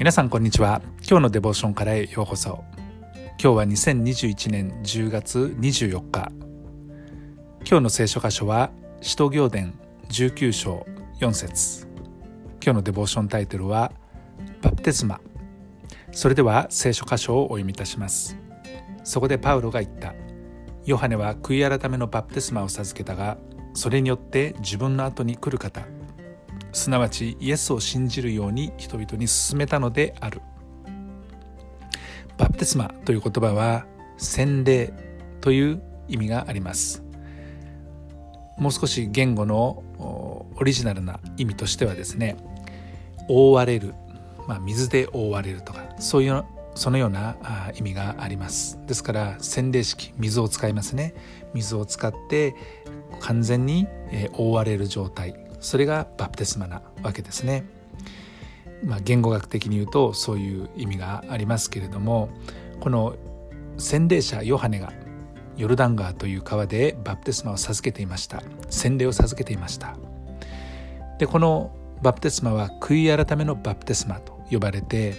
皆さんこんにちは。今日のデボーションからへようこそ。今日は2021年10月24日。今日の聖書箇所は使徒行伝19章4節。今日のデボーションタイトルはバプテスマ。それでは聖書箇所をお読みいたします。そこでパウロが言った。ヨハネは悔い改めのバプテスマを授けたがそれによって自分の後に来る方。すなわちイエスを信じるように人々に勧めたのである。バプテスマという言葉は洗礼という意味があります。もう少し言語のオリジナルな意味としてはですね覆われる、まあ、水で覆われるとかそういうそのような意味があります。ですから洗礼式水を使いますね。水を使って完全に覆われる状態。それがバプテスマなわけですね。まあ、言語学的に言うとそういう意味がありますけれどもこの洗礼者ヨハネがヨルダン川という川でバプテスマを授けていました洗礼を授けていましたでこのバプテスマは悔い改めのバプテスマと呼ばれて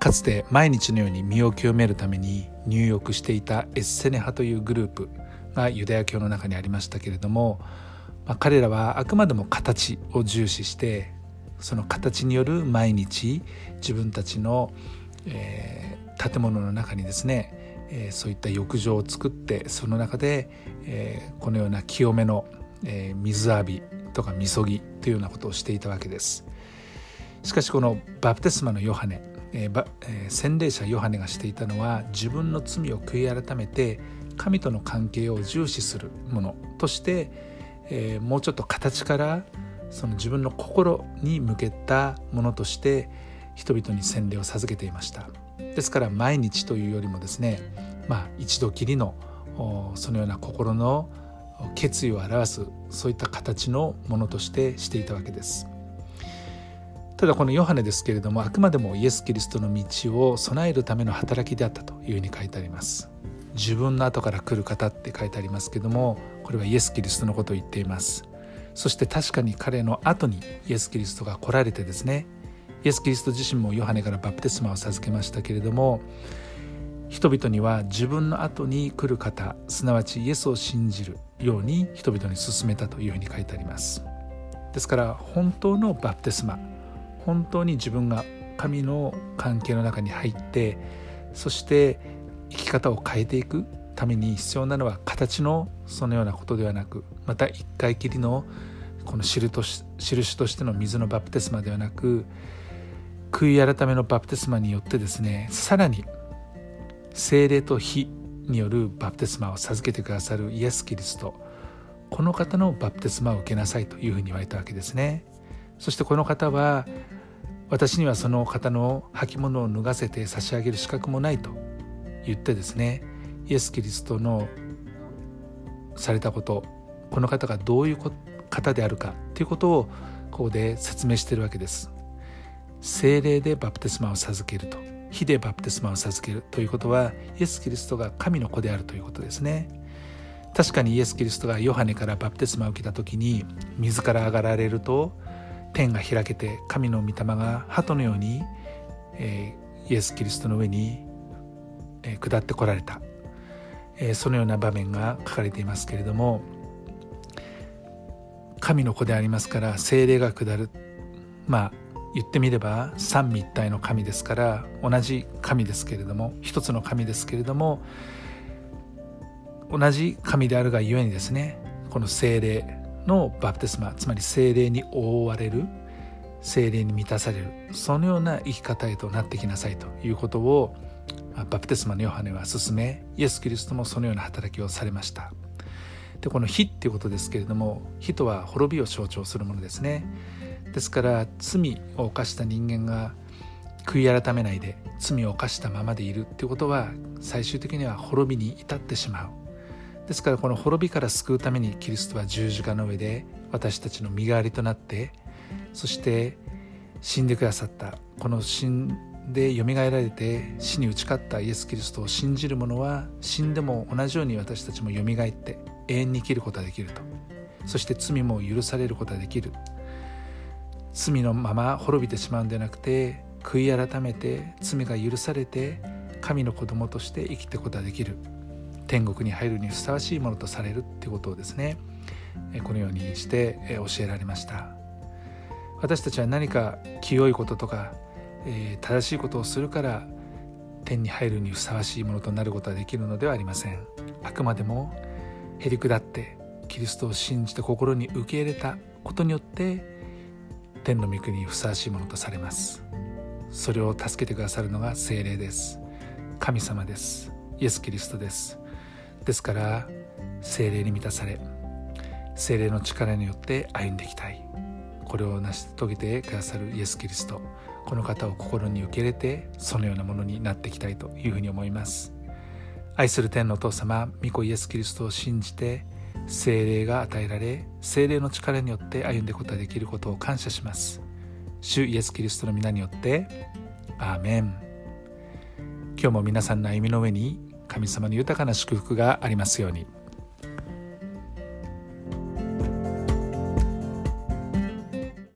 かつて毎日のように身を清めるために入浴していたエッセネ派というグループがユダヤ教の中にありましたけれどもまあ、彼らはあくまでも形を重視してその形による毎日自分たちの、えー、建物の中にですね、えー、そういった浴場を作ってその中で、えー、このような清めの、えー、水浴びとかみそぎというようなことをしていたわけです。しかしこのバプテスマのヨハネ、えーえー、洗礼者ヨハネがしていたのは自分の罪を悔い改めて神との関係を重視するものとしてえー、もうちょっと形からその自分の心に向けたものとして人々に洗礼を授けていました。ですから毎日というよりもですねまあ一度きりのそのような心の決意を表すそういった形のものとしてしていたわけです。ただこのヨハネですけれどもあくまでもイエス・キリストの道を備えるための働きであったというふうに書いてあります。自分の後から来る方って書いてありますけどもこれはイエス・キリストのことを言っています。そして確かに彼の後にイエス・キリストが来られてですねイエス・キリスト自身もヨハネからバプテスマを授けましたけれども人々には自分の後に来る方すなわちイエスを信じるように人々に勧めたというふうに書いてあります。ですから本当のバプテスマ本当に自分が神の関係の中に入ってそして生き方を変えていくために必要なのは形のそのようなことではなくまた一回きりのこの印とし印としての水のバプテスマではなく悔い改めのバプテスマによってですねさらに精霊と火によるバプテスマを授けてくださるイエス・キリストこの方のバプテスマを受けなさいというふうに言われたわけですね。そしてこの方は私にはその方の履物を脱がせて差し上げる資格もないと言ってですねイエス・キリストのされたことこの方がどういう方であるかということをここで説明しているわけです。精霊でバプテスマを授けると火でバプテスマを授けるということはイエス・キリストが神の子であるということですね。確かにイエス・キリストがヨハネからバプテスマを受けた時に水から上がられると天が開けて神の御霊が鳩のように、えー、イエス・キリストの上にえ下ってこられた、えそのような場面が書かれていますけれども神の子でありますから精霊が下る。まあ言ってみれば三位一体の神ですから同じ神ですけれども一つの神ですけれども同じ神であるがゆえにですねこの精霊のバプテスマつまり精霊に覆われる精霊に満たされるそのような生き方へとなってきなさいということをバプテスマのヨハネは進めイエス・キリストもそのような働きをされました。でこの火っていうことですけれども火とは滅びを象徴するものですね。ですから罪を犯した人間が悔い改めないで罪を犯したままでいるっていうことは最終的には滅びに至ってしまう。ですからこの滅びから救うためにキリストは十字架の上で私たちの身代わりとなってそして死んでくださったこの死んでよみがえられて死に打ち勝ったイエス・キリストを信じる者は死んでも同じように私たちもよみがえって永遠に生きることができると。そして罪も許されることができる。罪のまま滅びてしまうんではなくて悔い改めて罪が許されて神の子供として生きていくことができる。天国に入るにふさわしいものとされるっていうことをですね。このようにして教えられました。私たちは何か清いこととかえ正しいことをするから天に入るにふさわしいものとなることはできるのではありません。あくまでもへり下ってキリストを信じて心に受け入れたことによって天の御国にふさわしいものとされます。それを助けてくださるのが精霊です。神様です。イエス・キリストです。ですから精霊に満たされ精霊の力によって歩んでいきたい。これを成し遂げてくださるイエス・キリスト。この方を心に受け入れてそのようなものになっていきたいというふうに思います。愛する天のお父様御子イエス・キリストを信じて精霊が与えられ精霊の力によって歩んでいくことができることを感謝します。主イエス・キリストの皆によってアーメン。今日も皆さんの歩みの上に神様の豊かな祝福がありますように。